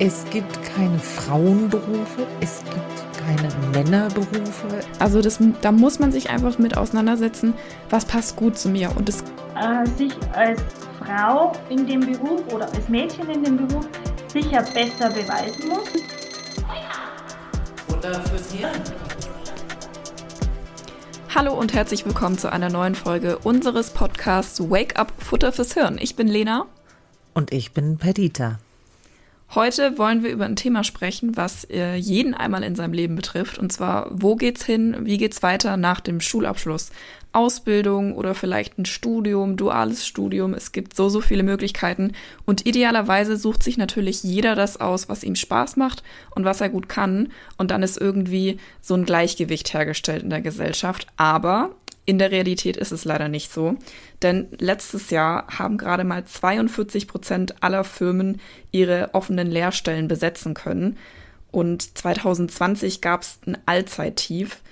Es gibt keine Frauenberufe, es gibt keine Männerberufe. Also das, da muss man sich einfach mit auseinandersetzen, was passt gut zu mir. Und das äh, sich als Frau in dem Beruf oder als Mädchen in dem Beruf sicher besser beweisen muss. Oder fürs Hirn. Hallo und herzlich willkommen zu einer neuen Folge unseres Podcasts Wake Up Futter fürs Hirn. Ich bin Lena. Und ich bin Perdita. Heute wollen wir über ein Thema sprechen, was äh, jeden einmal in seinem Leben betrifft. Und zwar, wo geht's hin? Wie geht's weiter nach dem Schulabschluss? Ausbildung oder vielleicht ein Studium, duales Studium. Es gibt so, so viele Möglichkeiten. Und idealerweise sucht sich natürlich jeder das aus, was ihm Spaß macht und was er gut kann. Und dann ist irgendwie so ein Gleichgewicht hergestellt in der Gesellschaft. Aber in der Realität ist es leider nicht so, denn letztes Jahr haben gerade mal 42 Prozent aller Firmen ihre offenen Lehrstellen besetzen können. Und 2020 gab es ein Allzeittief,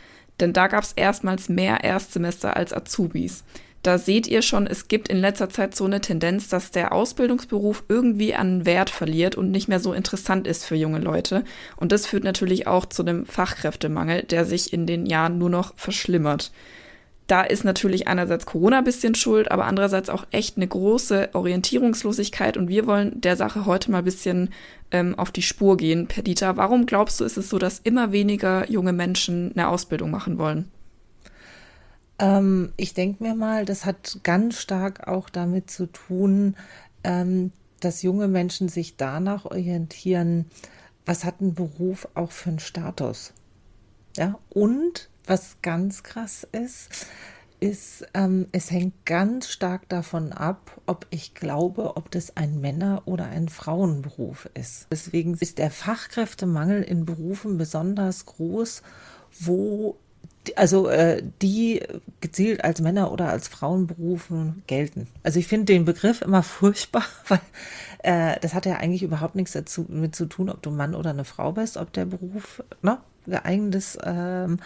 denn da gab es erstmals mehr Erstsemester als Azubis. Da seht ihr schon, es gibt in letzter Zeit so eine Tendenz, dass der Ausbildungsberuf irgendwie an Wert verliert und nicht mehr so interessant ist für junge Leute. Und das führt natürlich auch zu einem Fachkräftemangel, der sich in den Jahren nur noch verschlimmert da ist natürlich einerseits Corona ein bisschen schuld, aber andererseits auch echt eine große Orientierungslosigkeit. Und wir wollen der Sache heute mal ein bisschen ähm, auf die Spur gehen. Perdita, warum glaubst du, ist es so, dass immer weniger junge Menschen eine Ausbildung machen wollen? Ähm, ich denke mir mal, das hat ganz stark auch damit zu tun, ähm, dass junge Menschen sich danach orientieren, was hat ein Beruf auch für einen Status. Ja, und was ganz krass ist, ist, ähm, es hängt ganz stark davon ab, ob ich glaube, ob das ein Männer- oder ein Frauenberuf ist. Deswegen ist der Fachkräftemangel in Berufen besonders groß, wo also äh, die gezielt als Männer- oder als Frauenberufen gelten. Also ich finde den Begriff immer furchtbar, weil äh, das hat ja eigentlich überhaupt nichts dazu mit zu tun, ob du Mann oder eine Frau bist, ob der Beruf ne, geeignet ist. Ähm,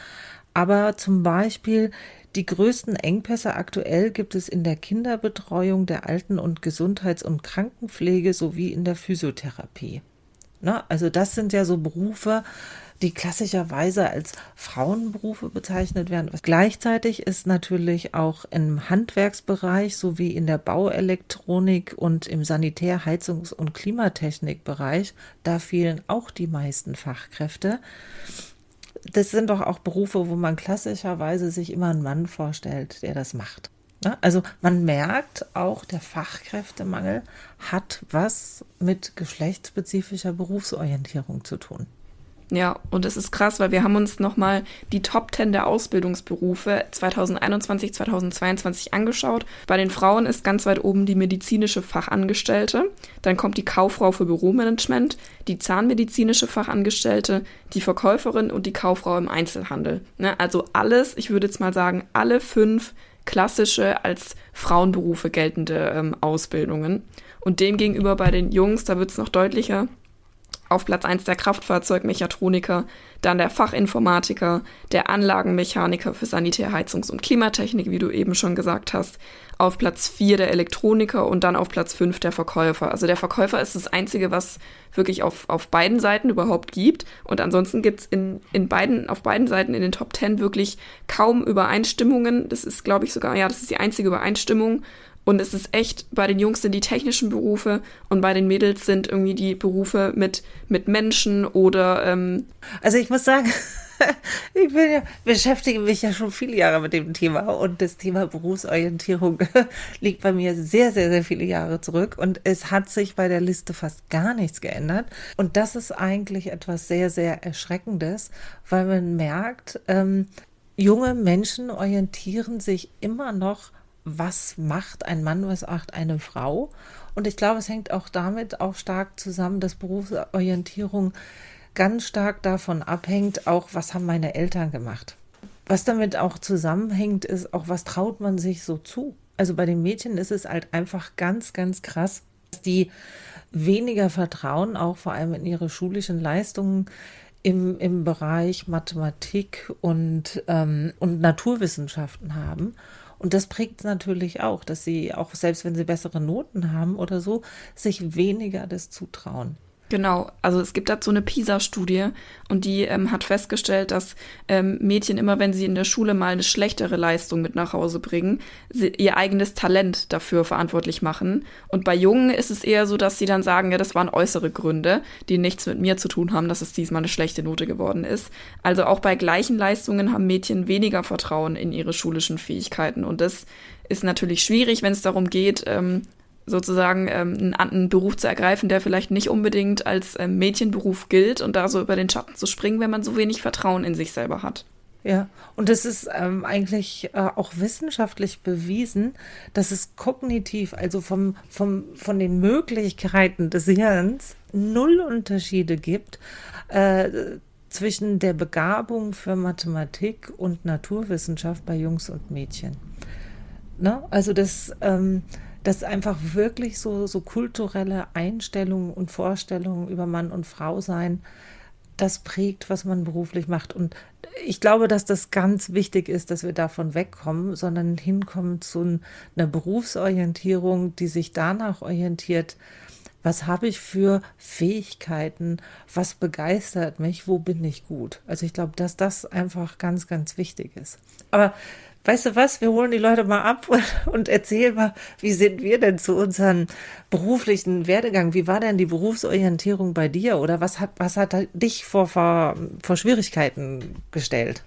aber zum Beispiel die größten Engpässe aktuell gibt es in der Kinderbetreuung, der Alten- und Gesundheits- und Krankenpflege sowie in der Physiotherapie. Na, also das sind ja so Berufe, die klassischerweise als Frauenberufe bezeichnet werden. Gleichzeitig ist natürlich auch im Handwerksbereich sowie in der Bauelektronik und im Sanitär-, Heizungs- und Klimatechnikbereich, da fehlen auch die meisten Fachkräfte das sind doch auch Berufe, wo man klassischerweise sich immer einen Mann vorstellt, der das macht. Ne? Also man merkt auch, der Fachkräftemangel hat was mit geschlechtsspezifischer Berufsorientierung zu tun. Ja, und es ist krass, weil wir haben uns nochmal die Top 10 der Ausbildungsberufe 2021, 2022 angeschaut. Bei den Frauen ist ganz weit oben die medizinische Fachangestellte, dann kommt die Kauffrau für Büromanagement, die zahnmedizinische Fachangestellte, die Verkäuferin und die Kauffrau im Einzelhandel. Ne? Also alles, ich würde jetzt mal sagen, alle fünf klassische als Frauenberufe geltende ähm, Ausbildungen. Und demgegenüber bei den Jungs, da wird es noch deutlicher, auf Platz 1 der Kraftfahrzeugmechatroniker, dann der Fachinformatiker, der Anlagenmechaniker für Sanitär, Heizungs- und Klimatechnik, wie du eben schon gesagt hast, auf Platz 4 der Elektroniker und dann auf Platz 5 der Verkäufer. Also der Verkäufer ist das Einzige, was wirklich auf, auf beiden Seiten überhaupt gibt. Und ansonsten gibt es in, in beiden, auf beiden Seiten in den Top 10 wirklich kaum Übereinstimmungen. Das ist, glaube ich, sogar, ja, das ist die einzige Übereinstimmung. Und es ist echt, bei den Jungs sind die technischen Berufe und bei den Mädels sind irgendwie die Berufe mit, mit Menschen oder. Ähm also ich muss sagen, ich bin ja, beschäftige mich ja schon viele Jahre mit dem Thema und das Thema Berufsorientierung liegt bei mir sehr, sehr, sehr viele Jahre zurück und es hat sich bei der Liste fast gar nichts geändert. Und das ist eigentlich etwas sehr, sehr Erschreckendes, weil man merkt, ähm, junge Menschen orientieren sich immer noch was macht ein Mann, was macht eine Frau. Und ich glaube, es hängt auch damit auch stark zusammen, dass Berufsorientierung ganz stark davon abhängt, auch was haben meine Eltern gemacht. Was damit auch zusammenhängt, ist auch, was traut man sich so zu. Also bei den Mädchen ist es halt einfach ganz, ganz krass, dass die weniger Vertrauen, auch vor allem in ihre schulischen Leistungen im, im Bereich Mathematik und, ähm, und Naturwissenschaften haben. Und das prägt natürlich auch, dass sie auch, selbst wenn sie bessere Noten haben oder so, sich weniger das zutrauen. Genau, also es gibt dazu eine PISA-Studie und die ähm, hat festgestellt, dass ähm, Mädchen immer, wenn sie in der Schule mal eine schlechtere Leistung mit nach Hause bringen, ihr eigenes Talent dafür verantwortlich machen. Und bei Jungen ist es eher so, dass sie dann sagen, ja, das waren äußere Gründe, die nichts mit mir zu tun haben, dass es diesmal eine schlechte Note geworden ist. Also auch bei gleichen Leistungen haben Mädchen weniger Vertrauen in ihre schulischen Fähigkeiten und das ist natürlich schwierig, wenn es darum geht, ähm, sozusagen ähm, einen, Beruf zu ergreifen, der vielleicht nicht unbedingt als ähm, Mädchenberuf gilt und da so über den Schatten zu springen, wenn man so wenig Vertrauen in sich selber hat. Ja, und es ist ähm, eigentlich äh, auch wissenschaftlich bewiesen, dass es kognitiv, also vom, vom, von den Möglichkeiten des Hirns, null Unterschiede gibt äh, zwischen der Begabung für Mathematik und Naturwissenschaft bei Jungs und Mädchen. Ne? Also das ähm, dass einfach wirklich so, so kulturelle Einstellungen und Vorstellungen über Mann und Frau sein, das prägt, was man beruflich macht. Und ich glaube, dass das ganz wichtig ist, dass wir davon wegkommen, sondern hinkommen zu einer Berufsorientierung, die sich danach orientiert, was habe ich für Fähigkeiten, was begeistert mich, wo bin ich gut. Also ich glaube, dass das einfach ganz, ganz wichtig ist. Aber weißt du was, wir holen die Leute mal ab und erzählen mal, wie sind wir denn zu unserem beruflichen Werdegang? Wie war denn die Berufsorientierung bei dir oder was hat, was hat dich vor, vor, vor Schwierigkeiten gestellt?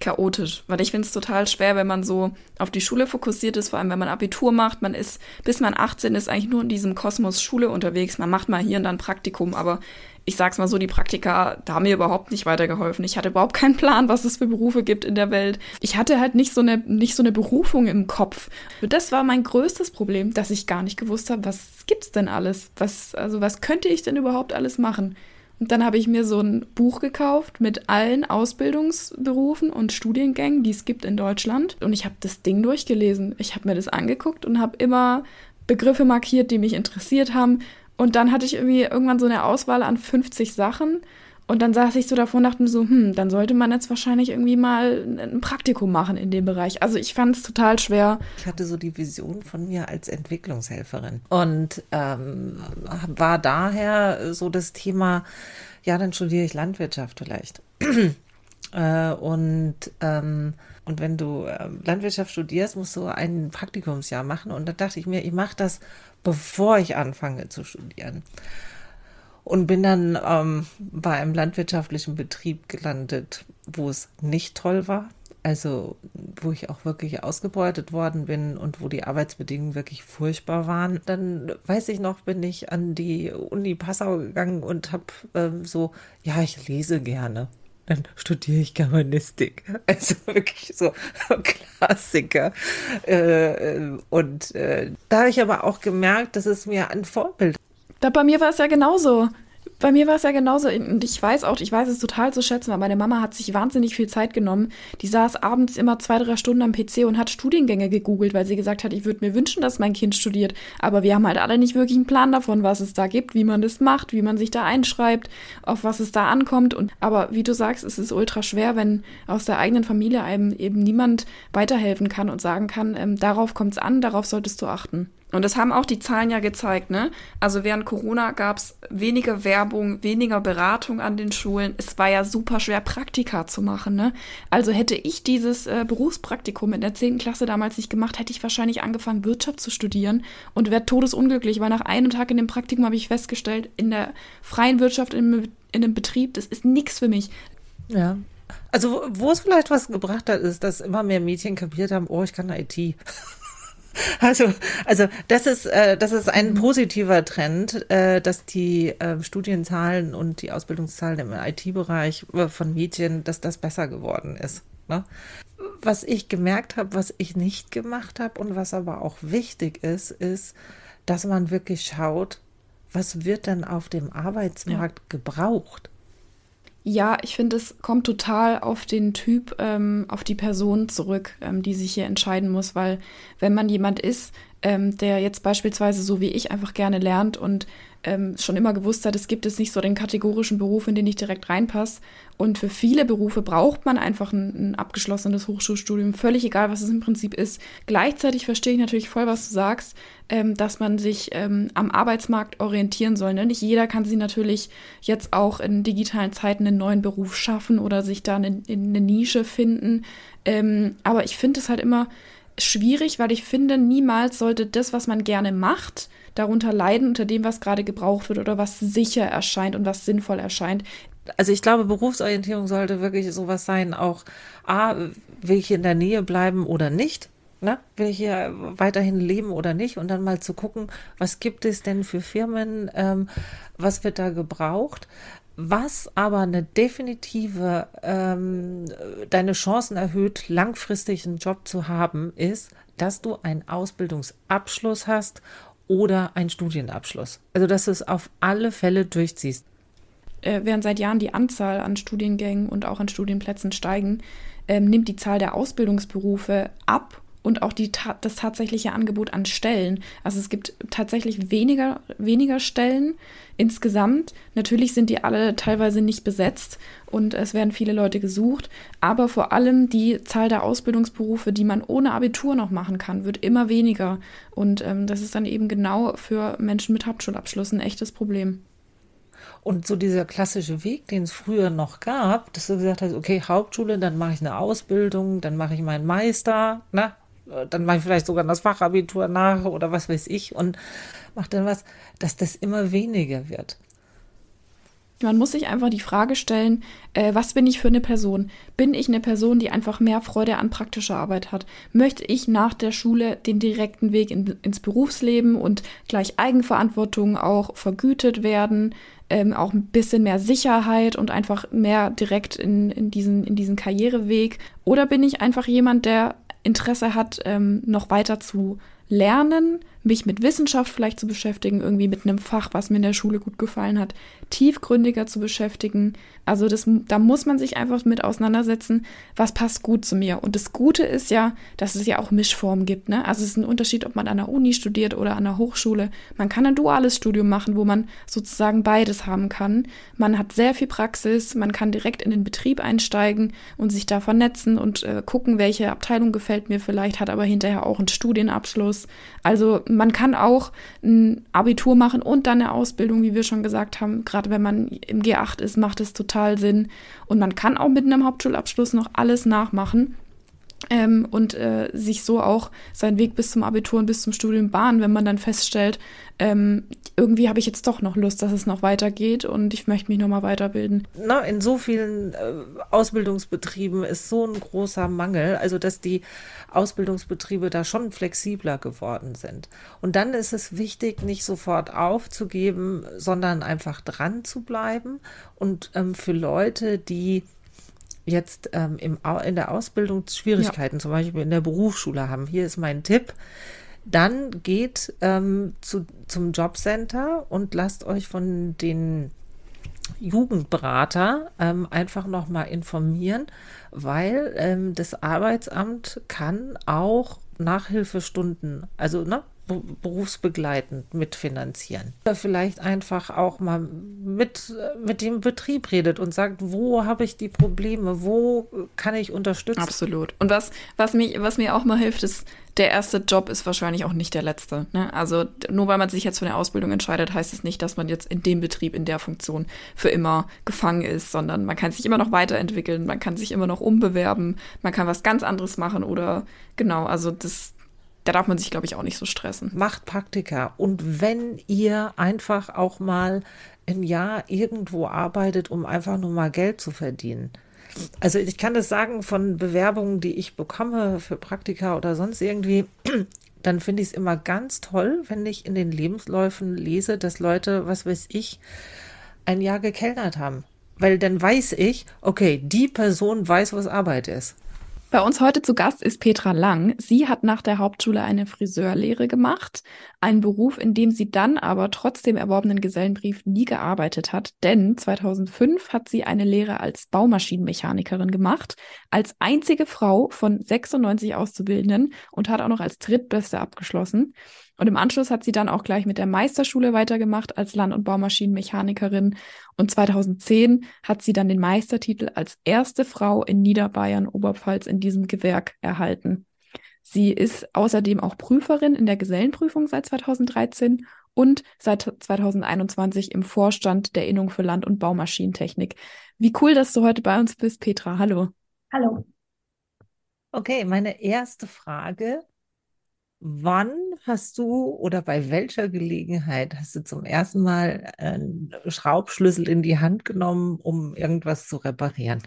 Chaotisch, weil ich finde es total schwer, wenn man so auf die Schule fokussiert ist, vor allem wenn man Abitur macht, man ist, bis man 18 ist, eigentlich nur in diesem Kosmos Schule unterwegs, man macht mal hier und dann Praktikum, aber ich sag's mal so, die Praktika, da haben mir überhaupt nicht weitergeholfen. Ich hatte überhaupt keinen Plan, was es für Berufe gibt in der Welt. Ich hatte halt nicht so eine, nicht so eine Berufung im Kopf. Und das war mein größtes Problem, dass ich gar nicht gewusst habe, was gibt's denn alles? Was, also was könnte ich denn überhaupt alles machen? Und dann habe ich mir so ein Buch gekauft mit allen Ausbildungsberufen und Studiengängen, die es gibt in Deutschland. Und ich habe das Ding durchgelesen. Ich habe mir das angeguckt und habe immer Begriffe markiert, die mich interessiert haben und dann hatte ich irgendwie irgendwann so eine Auswahl an 50 Sachen. Und dann saß ich so davor und dachte mir so, hm, dann sollte man jetzt wahrscheinlich irgendwie mal ein Praktikum machen in dem Bereich. Also ich fand es total schwer. Ich hatte so die Vision von mir als Entwicklungshelferin und ähm, war daher so das Thema, ja, dann studiere ich Landwirtschaft vielleicht. äh, und ähm, und wenn du ähm, Landwirtschaft studierst, musst du ein Praktikumsjahr machen. Und da dachte ich mir, ich mache das bevor ich anfange zu studieren. Und bin dann ähm, bei einem landwirtschaftlichen Betrieb gelandet, wo es nicht toll war. Also wo ich auch wirklich ausgebeutet worden bin und wo die Arbeitsbedingungen wirklich furchtbar waren. Dann weiß ich noch, bin ich an die Uni Passau gegangen und habe ähm, so, ja, ich lese gerne dann studiere ich Germanistik. Also wirklich so Klassiker. Äh, und äh, da habe ich aber auch gemerkt, dass es mir ein Vorbild. Da bei mir war es ja genauso bei mir war es ja genauso. Und ich weiß auch, ich weiß es total zu schätzen, weil meine Mama hat sich wahnsinnig viel Zeit genommen. Die saß abends immer zwei, drei Stunden am PC und hat Studiengänge gegoogelt, weil sie gesagt hat, ich würde mir wünschen, dass mein Kind studiert. Aber wir haben halt alle nicht wirklich einen Plan davon, was es da gibt, wie man das macht, wie man sich da einschreibt, auf was es da ankommt. Und, aber wie du sagst, es ist ultra schwer, wenn aus der eigenen Familie einem eben niemand weiterhelfen kann und sagen kann, ähm, darauf kommt es an, darauf solltest du achten. Und das haben auch die Zahlen ja gezeigt, ne? Also während Corona gab es weniger Werbung, weniger Beratung an den Schulen. Es war ja super schwer, Praktika zu machen, ne? Also hätte ich dieses äh, Berufspraktikum in der 10. Klasse damals nicht gemacht, hätte ich wahrscheinlich angefangen, Wirtschaft zu studieren und wäre todesunglücklich, weil nach einem Tag in dem Praktikum habe ich festgestellt, in der freien Wirtschaft, in, in einem Betrieb, das ist nichts für mich. Ja. Also, wo es vielleicht was gebracht hat, ist, dass immer mehr Mädchen kapiert haben, oh, ich kann IT. Also, also das ist, äh, das ist ein positiver Trend, äh, dass die äh, Studienzahlen und die Ausbildungszahlen im IT-Bereich äh, von Mädchen, dass das besser geworden ist. Ne? Was ich gemerkt habe, was ich nicht gemacht habe und was aber auch wichtig ist, ist, dass man wirklich schaut, was wird denn auf dem Arbeitsmarkt ja. gebraucht? Ja, ich finde, es kommt total auf den Typ, ähm, auf die Person zurück, ähm, die sich hier entscheiden muss, weil wenn man jemand ist, ähm, der jetzt beispielsweise so wie ich einfach gerne lernt und ähm, schon immer gewusst hat, es gibt jetzt nicht so den kategorischen Beruf, in den ich direkt reinpasse. Und für viele Berufe braucht man einfach ein, ein abgeschlossenes Hochschulstudium, völlig egal, was es im Prinzip ist. Gleichzeitig verstehe ich natürlich voll, was du sagst, ähm, dass man sich ähm, am Arbeitsmarkt orientieren soll. Ne? Nicht jeder kann sich natürlich jetzt auch in digitalen Zeiten einen neuen Beruf schaffen oder sich da in, in eine Nische finden. Ähm, aber ich finde es halt immer schwierig, weil ich finde, niemals sollte das, was man gerne macht, darunter leiden unter dem, was gerade gebraucht wird oder was sicher erscheint und was sinnvoll erscheint. Also ich glaube, Berufsorientierung sollte wirklich sowas sein, auch A, will ich in der Nähe bleiben oder nicht? Ne? Will ich hier weiterhin leben oder nicht? Und dann mal zu gucken, was gibt es denn für Firmen, ähm, was wird da gebraucht? Was aber eine definitive ähm, deine Chancen erhöht, langfristig einen Job zu haben, ist, dass du einen Ausbildungsabschluss hast oder einen Studienabschluss. Also dass du es auf alle Fälle durchziehst. Äh, während seit Jahren die Anzahl an Studiengängen und auch an Studienplätzen steigen, ähm, nimmt die Zahl der Ausbildungsberufe ab und auch die, das tatsächliche Angebot an Stellen. Also es gibt tatsächlich weniger, weniger Stellen insgesamt. Natürlich sind die alle teilweise nicht besetzt und es werden viele Leute gesucht, aber vor allem die Zahl der Ausbildungsberufe, die man ohne Abitur noch machen kann, wird immer weniger. Und ähm, das ist dann eben genau für Menschen mit Hauptschulabschluss ein echtes Problem. Und so dieser klassische Weg, den es früher noch gab, dass du gesagt hast, okay, Hauptschule, dann mache ich eine Ausbildung, dann mache ich meinen Meister, ne? Äh, dann mache ich vielleicht sogar das Fachabitur nach oder was weiß ich und mache dann was, dass das immer weniger wird. Man muss sich einfach die Frage stellen, äh, was bin ich für eine Person? Bin ich eine Person, die einfach mehr Freude an praktischer Arbeit hat? Möchte ich nach der Schule den direkten Weg in, ins Berufsleben und gleich Eigenverantwortung auch vergütet werden? Ähm, auch ein bisschen mehr Sicherheit und einfach mehr direkt in, in, diesen, in diesen Karriereweg? Oder bin ich einfach jemand, der Interesse hat, ähm, noch weiter zu lernen, mich mit Wissenschaft vielleicht zu beschäftigen, irgendwie mit einem Fach, was mir in der Schule gut gefallen hat, tiefgründiger zu beschäftigen. Also das, da muss man sich einfach mit auseinandersetzen, was passt gut zu mir. Und das Gute ist ja, dass es ja auch Mischformen gibt. Ne? Also es ist ein Unterschied, ob man an der Uni studiert oder an der Hochschule. Man kann ein duales Studium machen, wo man sozusagen beides haben kann. Man hat sehr viel Praxis, man kann direkt in den Betrieb einsteigen und sich da vernetzen und äh, gucken, welche Abteilung gefällt mir vielleicht, hat aber hinterher auch einen Studienabschluss. Also man kann auch ein Abitur machen und dann eine Ausbildung, wie wir schon gesagt haben. Gerade wenn man im G8 ist, macht es total Sinn. Und man kann auch mit einem Hauptschulabschluss noch alles nachmachen ähm, und äh, sich so auch seinen Weg bis zum Abitur und bis zum Studium bahnen, wenn man dann feststellt, ähm, irgendwie habe ich jetzt doch noch Lust, dass es noch weitergeht und ich möchte mich nochmal weiterbilden. Na, in so vielen äh, Ausbildungsbetrieben ist so ein großer Mangel, also dass die Ausbildungsbetriebe da schon flexibler geworden sind. Und dann ist es wichtig, nicht sofort aufzugeben, sondern einfach dran zu bleiben und ähm, für Leute, die jetzt ähm, im, in der Ausbildung Schwierigkeiten, ja. zum Beispiel in der Berufsschule haben. Hier ist mein Tipp. Dann geht ähm, zu, zum Jobcenter und lasst euch von den Jugendberater ähm, einfach nochmal informieren, weil ähm, das Arbeitsamt kann auch Nachhilfestunden, also ne, berufsbegleitend mitfinanzieren. Oder vielleicht einfach auch mal mit, mit dem Betrieb redet und sagt, wo habe ich die Probleme, wo kann ich unterstützen. Absolut. Und was, was, mich, was mir auch mal hilft, ist, der erste Job ist wahrscheinlich auch nicht der letzte. Ne? Also nur weil man sich jetzt für eine Ausbildung entscheidet, heißt es nicht, dass man jetzt in dem Betrieb, in der Funktion für immer gefangen ist, sondern man kann sich immer noch weiterentwickeln, man kann sich immer noch umbewerben, man kann was ganz anderes machen oder genau, also das, da darf man sich, glaube ich, auch nicht so stressen. Macht Praktika. Und wenn ihr einfach auch mal im Jahr irgendwo arbeitet, um einfach nur mal Geld zu verdienen. Also ich kann das sagen von Bewerbungen, die ich bekomme für Praktika oder sonst irgendwie, dann finde ich es immer ganz toll, wenn ich in den Lebensläufen lese, dass Leute, was weiß ich, ein Jahr gekellnert haben. Weil dann weiß ich, okay, die Person weiß, was Arbeit ist. Bei uns heute zu Gast ist Petra Lang. Sie hat nach der Hauptschule eine Friseurlehre gemacht, einen Beruf, in dem sie dann aber trotz dem erworbenen Gesellenbrief nie gearbeitet hat, denn 2005 hat sie eine Lehre als Baumaschinenmechanikerin gemacht, als einzige Frau von 96 Auszubildenden und hat auch noch als Drittbeste abgeschlossen. Und im Anschluss hat sie dann auch gleich mit der Meisterschule weitergemacht als Land- und Baumaschinenmechanikerin. Und 2010 hat sie dann den Meistertitel als erste Frau in Niederbayern, Oberpfalz in diesem Gewerk erhalten. Sie ist außerdem auch Prüferin in der Gesellenprüfung seit 2013 und seit 2021 im Vorstand der Innung für Land- und Baumaschinentechnik. Wie cool, dass du heute bei uns bist, Petra. Hallo. Hallo. Okay, meine erste Frage. Wann hast du oder bei welcher Gelegenheit hast du zum ersten Mal einen Schraubschlüssel in die Hand genommen, um irgendwas zu reparieren?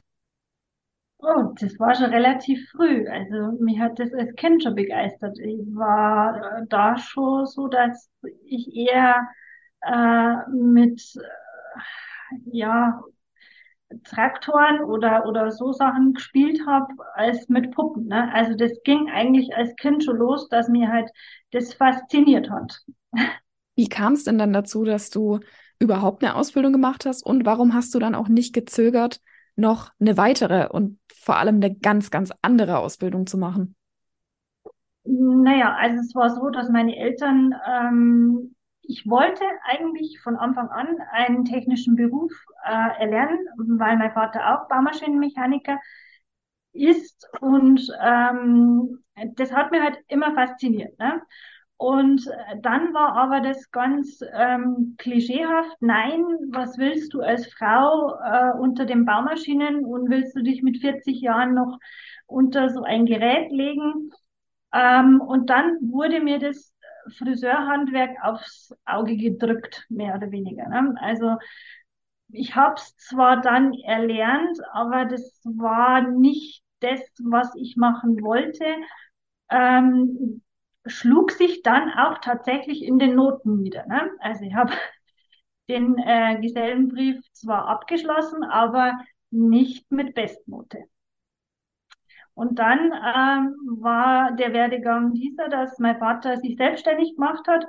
Oh, das war schon relativ früh. Also mich hat das als Kind schon begeistert. Ich war äh, da schon so, dass ich eher äh, mit äh, ja Traktoren oder, oder so Sachen gespielt habe als mit Puppen. Ne? Also das ging eigentlich als Kind schon los, dass mir halt das fasziniert hat. Wie kam es denn dann dazu, dass du überhaupt eine Ausbildung gemacht hast und warum hast du dann auch nicht gezögert, noch eine weitere und vor allem eine ganz, ganz andere Ausbildung zu machen? Naja, also es war so, dass meine Eltern ähm, ich wollte eigentlich von Anfang an einen technischen Beruf äh, erlernen, weil mein Vater auch Baumaschinenmechaniker ist und ähm, das hat mir halt immer fasziniert. Ne? Und dann war aber das ganz ähm, klischeehaft, nein, was willst du als Frau äh, unter den Baumaschinen und willst du dich mit 40 Jahren noch unter so ein Gerät legen? Ähm, und dann wurde mir das Friseurhandwerk aufs Auge gedrückt, mehr oder weniger. Ne? Also ich habe es zwar dann erlernt, aber das war nicht das, was ich machen wollte. Ähm, schlug sich dann auch tatsächlich in den Noten nieder. Ne? Also ich habe den äh, Gesellenbrief zwar abgeschlossen, aber nicht mit Bestnote. Und dann ähm, war der Werdegang dieser, dass mein Vater sich selbstständig gemacht hat.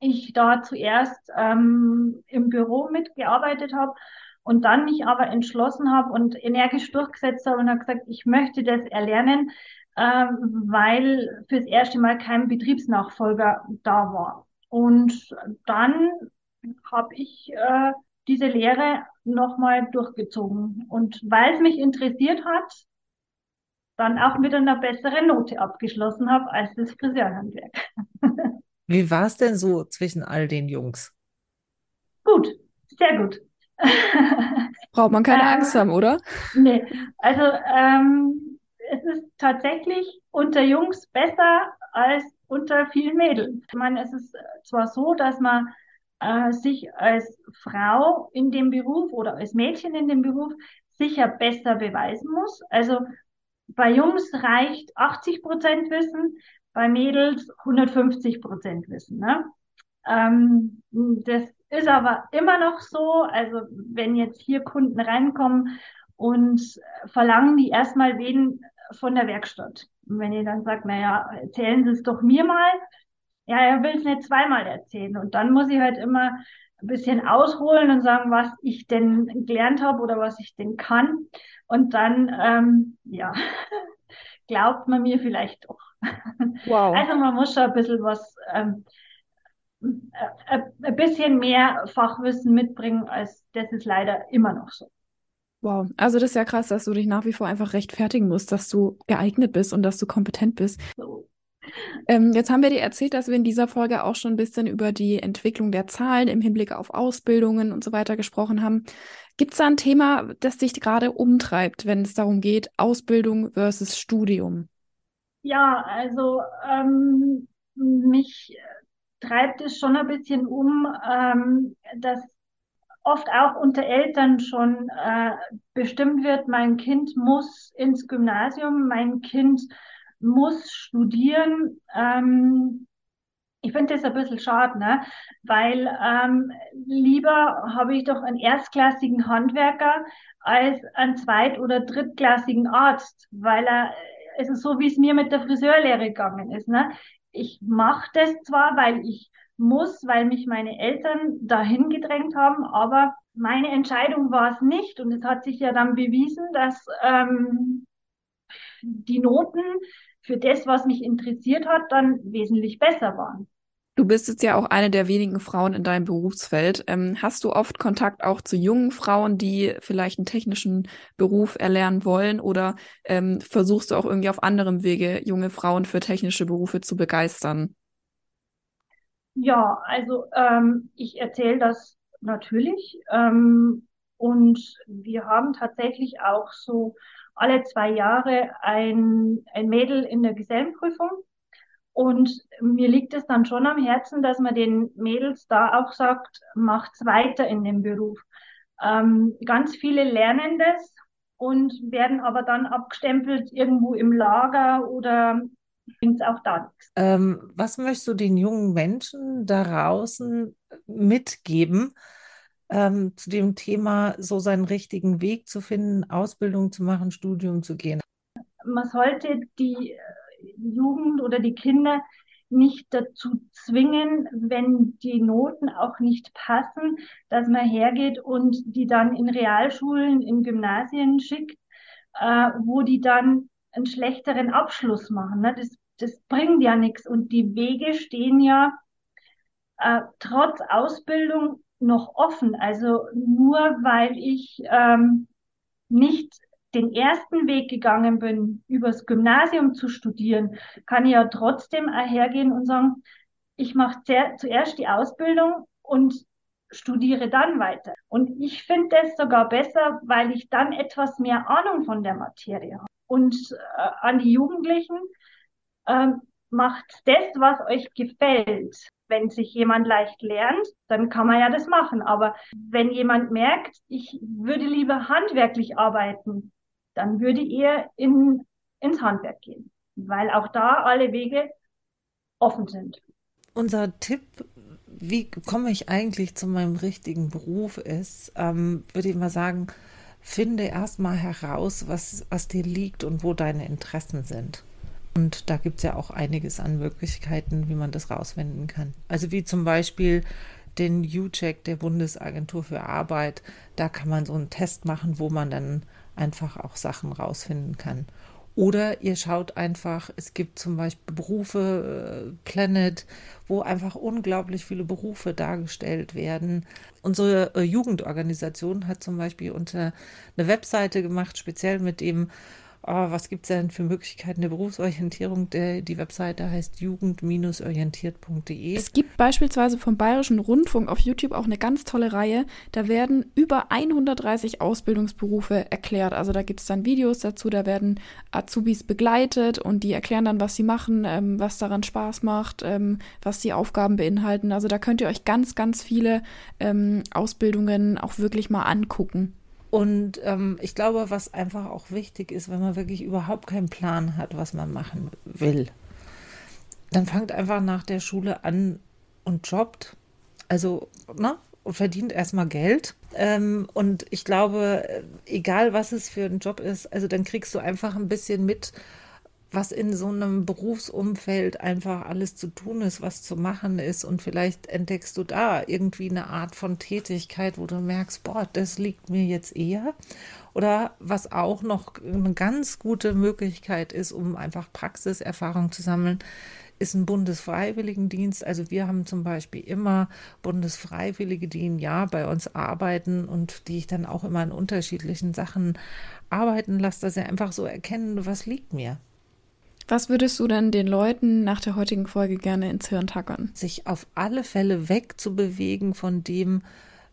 Ich da zuerst ähm, im Büro mitgearbeitet habe und dann mich aber entschlossen habe und energisch durchgesetzt habe und habe gesagt, ich möchte das erlernen, ähm, weil fürs erste Mal kein Betriebsnachfolger da war. Und dann habe ich äh, diese Lehre nochmal durchgezogen. Und weil es mich interessiert hat, dann auch mit einer besseren Note abgeschlossen habe als das Friseurhandwerk. Wie war es denn so zwischen all den Jungs? Gut, sehr gut. Braucht man keine ähm, Angst haben, oder? Nee, also ähm, es ist tatsächlich unter Jungs besser als unter vielen Mädels. Ich meine, es ist zwar so, dass man äh, sich als Frau in dem Beruf oder als Mädchen in dem Beruf sicher besser beweisen muss. Also bei Jungs reicht 80 Prozent Wissen, bei Mädels 150 Prozent Wissen. Ne? Ähm, das ist aber immer noch so. Also wenn jetzt hier Kunden reinkommen und verlangen die erstmal wen von der Werkstatt. Und wenn ihr dann sagt, naja, erzählen Sie es doch mir mal. Ja, er will es nicht zweimal erzählen. Und dann muss ich halt immer ein bisschen ausholen und sagen, was ich denn gelernt habe oder was ich denn kann. Und dann, ähm, ja, glaubt man mir vielleicht doch. Wow. Also man muss schon ein bisschen was, ähm, äh, äh, ein bisschen mehr Fachwissen mitbringen, als das ist leider immer noch so. Wow, also das ist ja krass, dass du dich nach wie vor einfach rechtfertigen musst, dass du geeignet bist und dass du kompetent bist. So. Ähm, jetzt haben wir dir erzählt, dass wir in dieser Folge auch schon ein bisschen über die Entwicklung der Zahlen im Hinblick auf Ausbildungen und so weiter gesprochen haben. Gibt es da ein Thema, das dich gerade umtreibt, wenn es darum geht, Ausbildung versus Studium? Ja, also ähm, mich treibt es schon ein bisschen um, ähm, dass oft auch unter Eltern schon äh, bestimmt wird, mein Kind muss ins Gymnasium, mein Kind muss studieren. Ähm, ich finde das ein bisschen schade, ne? weil ähm, lieber habe ich doch einen erstklassigen Handwerker als einen zweit- oder drittklassigen Arzt, weil er, es ist so, wie es mir mit der Friseurlehre gegangen ist. Ne? Ich mache das zwar, weil ich muss, weil mich meine Eltern dahin gedrängt haben, aber meine Entscheidung war es nicht und es hat sich ja dann bewiesen, dass ähm, die Noten für das, was mich interessiert hat, dann wesentlich besser waren. Du bist jetzt ja auch eine der wenigen Frauen in deinem Berufsfeld. Ähm, hast du oft Kontakt auch zu jungen Frauen, die vielleicht einen technischen Beruf erlernen wollen? Oder ähm, versuchst du auch irgendwie auf anderem Wege, junge Frauen für technische Berufe zu begeistern? Ja, also ähm, ich erzähle das natürlich. Ähm, und wir haben tatsächlich auch so alle zwei Jahre ein, ein Mädel in der Gesellenprüfung. Und mir liegt es dann schon am Herzen, dass man den Mädels da auch sagt, macht's weiter in dem Beruf. Ähm, ganz viele lernen das und werden aber dann abgestempelt irgendwo im Lager oder bringt auch da nichts. Ähm, was möchtest du den jungen Menschen da draußen mitgeben, ähm, zu dem Thema, so seinen richtigen Weg zu finden, Ausbildung zu machen, Studium zu gehen? Man sollte die Jugend oder die Kinder nicht dazu zwingen, wenn die Noten auch nicht passen, dass man hergeht und die dann in Realschulen, in Gymnasien schickt, äh, wo die dann einen schlechteren Abschluss machen. Ne? Das, das bringt ja nichts. Und die Wege stehen ja äh, trotz Ausbildung noch offen. Also nur weil ich ähm, nicht den ersten Weg gegangen bin, übers Gymnasium zu studieren, kann ich ja trotzdem hergehen und sagen, ich mache zuerst die Ausbildung und studiere dann weiter. Und ich finde das sogar besser, weil ich dann etwas mehr Ahnung von der Materie habe. Und äh, an die Jugendlichen, äh, macht das, was euch gefällt. Wenn sich jemand leicht lernt, dann kann man ja das machen. Aber wenn jemand merkt, ich würde lieber handwerklich arbeiten, dann würde ihr in, ins Handwerk gehen, weil auch da alle Wege offen sind. Unser Tipp, wie komme ich eigentlich zu meinem richtigen Beruf, ist, ähm, würde ich mal sagen, finde erstmal heraus, was, was dir liegt und wo deine Interessen sind. Und da gibt es ja auch einiges an Möglichkeiten, wie man das rausfinden kann. Also wie zum Beispiel den U-Check der Bundesagentur für Arbeit. Da kann man so einen Test machen, wo man dann einfach auch Sachen rausfinden kann. Oder ihr schaut einfach, es gibt zum Beispiel Berufe, äh, Planet, wo einfach unglaublich viele Berufe dargestellt werden. Unsere äh, Jugendorganisation hat zum Beispiel unter eine Webseite gemacht, speziell mit dem oh, was gibt es denn für Möglichkeiten der Berufsorientierung? Der, die Webseite heißt jugend-orientiert.de. Es gibt beispielsweise vom Bayerischen Rundfunk auf YouTube auch eine ganz tolle Reihe. Da werden über 130 Ausbildungsberufe erklärt. Also da gibt es dann Videos dazu, da werden Azubis begleitet und die erklären dann, was sie machen, ähm, was daran Spaß macht, ähm, was die Aufgaben beinhalten. Also da könnt ihr euch ganz, ganz viele ähm, Ausbildungen auch wirklich mal angucken. Und ähm, ich glaube, was einfach auch wichtig ist, wenn man wirklich überhaupt keinen Plan hat, was man machen will, dann fangt einfach nach der Schule an und jobbt. Also, ne? Und verdient erstmal Geld. Ähm, und ich glaube, egal was es für ein Job ist, also dann kriegst du einfach ein bisschen mit, was in so einem Berufsumfeld einfach alles zu tun ist, was zu machen ist. Und vielleicht entdeckst du da irgendwie eine Art von Tätigkeit, wo du merkst, boah, das liegt mir jetzt eher. Oder was auch noch eine ganz gute Möglichkeit ist, um einfach Praxiserfahrung zu sammeln, ist ein Bundesfreiwilligendienst. Also wir haben zum Beispiel immer Bundesfreiwillige, die ein Jahr bei uns arbeiten und die ich dann auch immer in unterschiedlichen Sachen arbeiten lasse, dass sie einfach so erkennen, was liegt mir. Was würdest du denn den Leuten nach der heutigen Folge gerne ins Hirn tackern? Sich auf alle Fälle wegzubewegen von dem,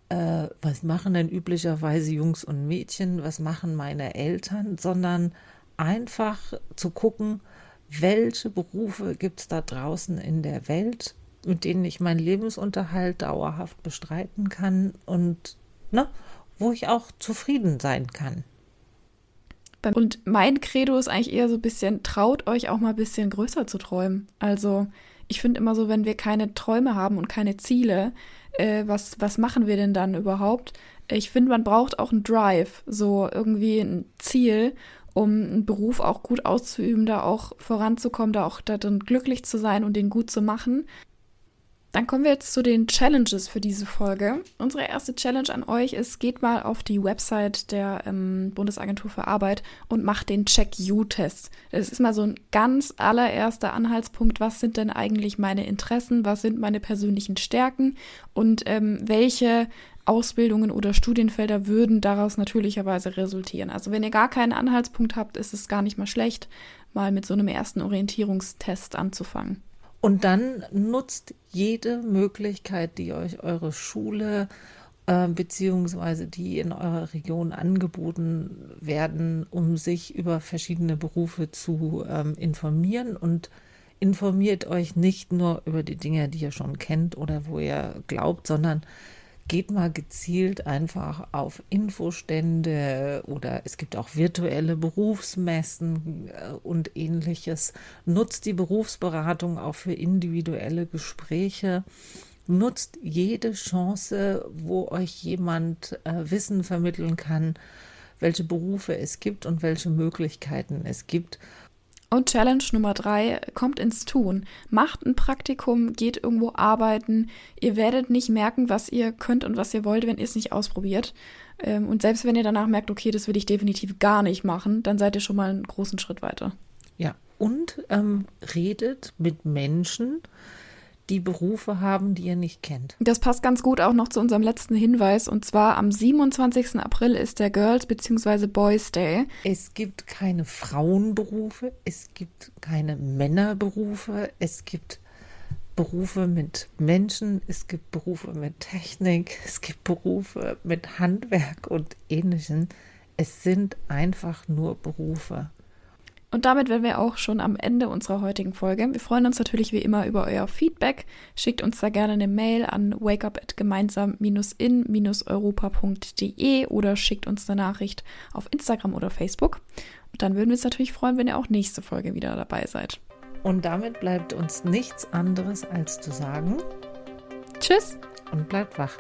äh, was machen denn üblicherweise Jungs und Mädchen, was machen meine Eltern, sondern einfach zu gucken, welche Berufe gibt es da draußen in der Welt, mit denen ich meinen Lebensunterhalt dauerhaft bestreiten kann und ne, wo ich auch zufrieden sein kann. Und mein Credo ist eigentlich eher so ein bisschen, traut euch auch mal ein bisschen größer zu träumen. Also ich finde immer so, wenn wir keine Träume haben und keine Ziele, äh, was, was machen wir denn dann überhaupt? Ich finde, man braucht auch einen Drive, so irgendwie ein Ziel, um einen Beruf auch gut auszuüben, da auch voranzukommen, da auch darin glücklich zu sein und den gut zu machen. Dann kommen wir jetzt zu den Challenges für diese Folge. Unsere erste Challenge an euch ist, geht mal auf die Website der ähm, Bundesagentur für Arbeit und macht den Check-You-Test. Das ist mal so ein ganz allererster Anhaltspunkt. Was sind denn eigentlich meine Interessen? Was sind meine persönlichen Stärken? Und ähm, welche Ausbildungen oder Studienfelder würden daraus natürlicherweise resultieren. Also wenn ihr gar keinen Anhaltspunkt habt, ist es gar nicht mal schlecht, mal mit so einem ersten Orientierungstest anzufangen. Und dann nutzt jede Möglichkeit, die euch eure Schule äh, beziehungsweise die in eurer Region angeboten werden, um sich über verschiedene Berufe zu ähm, informieren. Und informiert euch nicht nur über die Dinge, die ihr schon kennt oder wo ihr glaubt, sondern geht mal gezielt einfach auf Infostände oder es gibt auch virtuelle Berufsmessen äh, und ähnliches. Nutzt die Berufsberatung auch für individuelle Gespräche. Nutzt jede Chance, wo euch jemand äh, Wissen vermitteln kann, welche Berufe es gibt und welche Möglichkeiten es gibt. Und Challenge Nummer drei, kommt ins Tun. Macht ein Praktikum, geht irgendwo arbeiten. Ihr werdet nicht merken, was ihr könnt und was ihr wollt, wenn ihr es nicht ausprobiert. Ähm, und selbst wenn ihr danach merkt, okay, das will ich definitiv gar nicht machen, dann seid ihr schon mal einen großen Schritt weiter. Ja, und ähm, redet mit Menschen, die Berufe haben, die ihr nicht kennt. Das passt ganz gut auch noch zu unserem letzten Hinweis. Und zwar am 27. April ist der Girls- bzw. Boys Day. Es gibt keine Frauenberufe, es gibt keine Männerberufe, es gibt Berufe mit Menschen, es gibt Berufe mit Technik, es gibt Berufe mit Handwerk und Ähnlichem. Es sind einfach nur Berufe. Und damit wären wir auch schon am Ende unserer heutigen Folge. Wir freuen uns natürlich wie immer über euer Feedback. Schickt uns da gerne eine Mail an wakeup@gemeinsam-in-europa.de oder schickt uns eine Nachricht auf Instagram oder Facebook. Und dann würden wir uns natürlich freuen, wenn ihr auch nächste Folge wieder dabei seid. Und damit bleibt uns nichts anderes als zu sagen: Tschüss und bleibt wach.